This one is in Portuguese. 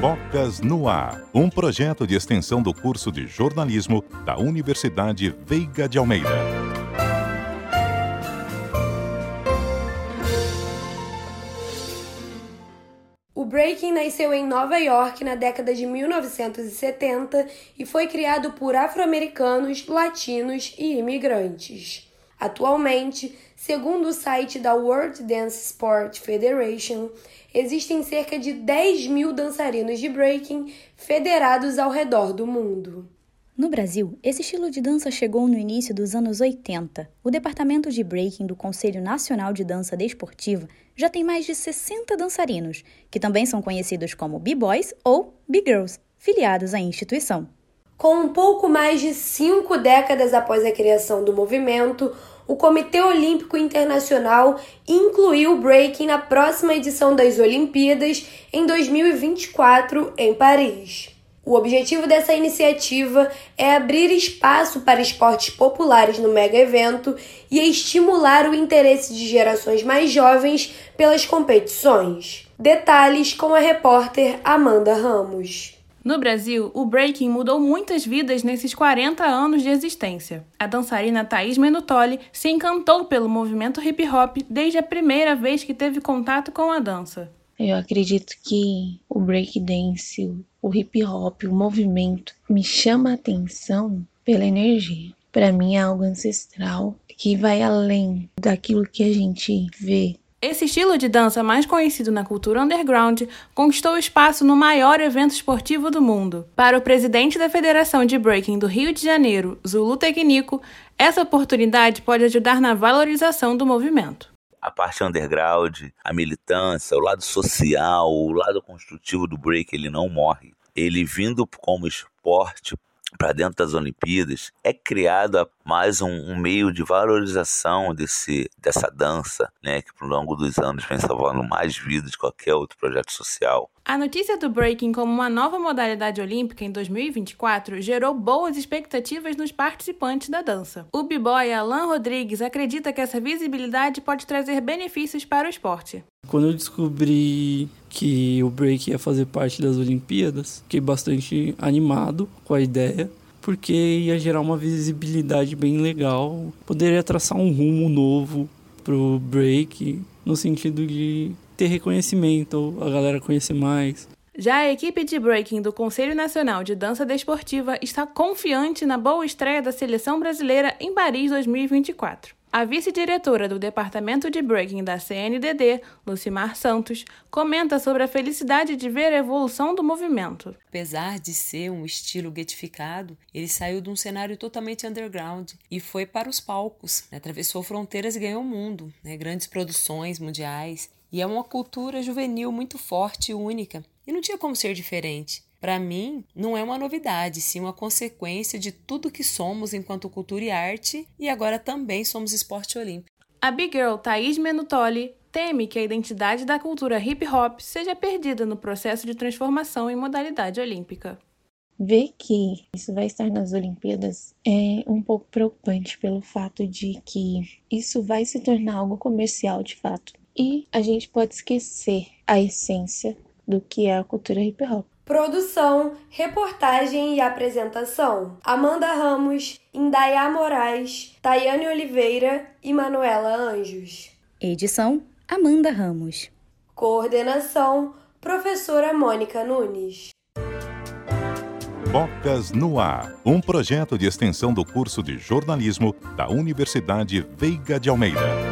Bocas no Ar, um projeto de extensão do curso de jornalismo da Universidade Veiga de Almeida. O breaking nasceu em Nova York na década de 1970 e foi criado por afro-americanos, latinos e imigrantes. Atualmente, segundo o site da World Dance Sport Federation, existem cerca de 10 mil dançarinos de breaking federados ao redor do mundo. No Brasil, esse estilo de dança chegou no início dos anos 80. O departamento de breaking do Conselho Nacional de Dança Desportiva já tem mais de 60 dançarinos, que também são conhecidos como B-Boys ou B-Girls, filiados à instituição. Com um pouco mais de cinco décadas após a criação do movimento, o Comitê Olímpico Internacional incluiu o breaking na próxima edição das Olimpíadas em 2024 em Paris. O objetivo dessa iniciativa é abrir espaço para esportes populares no mega evento e estimular o interesse de gerações mais jovens pelas competições. Detalhes com a repórter Amanda Ramos. No Brasil, o breaking mudou muitas vidas nesses 40 anos de existência. A dançarina Thaís Menutoli se encantou pelo movimento hip hop desde a primeira vez que teve contato com a dança. Eu acredito que o breakdance, o hip hop, o movimento me chama a atenção pela energia. Para mim é algo ancestral que vai além daquilo que a gente vê esse estilo de dança, mais conhecido na cultura underground, conquistou espaço no maior evento esportivo do mundo. Para o presidente da Federação de Breaking do Rio de Janeiro, Zulu Tecnico, essa oportunidade pode ajudar na valorização do movimento a parte underground, a militância, o lado social, o lado construtivo do break, ele não morre. Ele vindo como esporte para dentro das Olimpíadas, é criado mais um, um, meio de valorização desse, dessa dança, né, que ao longo dos anos vem salvando mais vidas de qualquer outro projeto social. A notícia do breaking como uma nova modalidade olímpica em 2024 gerou boas expectativas nos participantes da dança. O b-boy Alan Rodrigues acredita que essa visibilidade pode trazer benefícios para o esporte. Quando eu descobri que o break ia fazer parte das Olimpíadas, fiquei bastante animado com a ideia, porque ia gerar uma visibilidade bem legal, poderia traçar um rumo novo pro break, no sentido de ter reconhecimento, a galera conhecer mais. Já a equipe de breaking do Conselho Nacional de Dança Desportiva está confiante na boa estreia da seleção brasileira em Paris 2024. A vice-diretora do Departamento de Breaking da CNDD, Lucimar Santos, comenta sobre a felicidade de ver a evolução do movimento. Apesar de ser um estilo getificado, ele saiu de um cenário totalmente underground e foi para os palcos, né? atravessou fronteiras e ganhou o mundo, né? grandes produções mundiais. E é uma cultura juvenil muito forte e única. E não tinha como ser diferente. Para mim, não é uma novidade, sim uma consequência de tudo que somos enquanto cultura e arte, e agora também somos esporte olímpico. A Big Girl Thaís Menutoli teme que a identidade da cultura hip hop seja perdida no processo de transformação em modalidade olímpica. Ver que isso vai estar nas Olimpíadas é um pouco preocupante pelo fato de que isso vai se tornar algo comercial de fato. E a gente pode esquecer a essência do que é a cultura hip hop. Produção, reportagem e apresentação: Amanda Ramos, Indaiá Moraes, Tayane Oliveira e Manuela Anjos. Edição: Amanda Ramos. Coordenação: Professora Mônica Nunes. Bocas no Ar, um projeto de extensão do curso de jornalismo da Universidade Veiga de Almeida.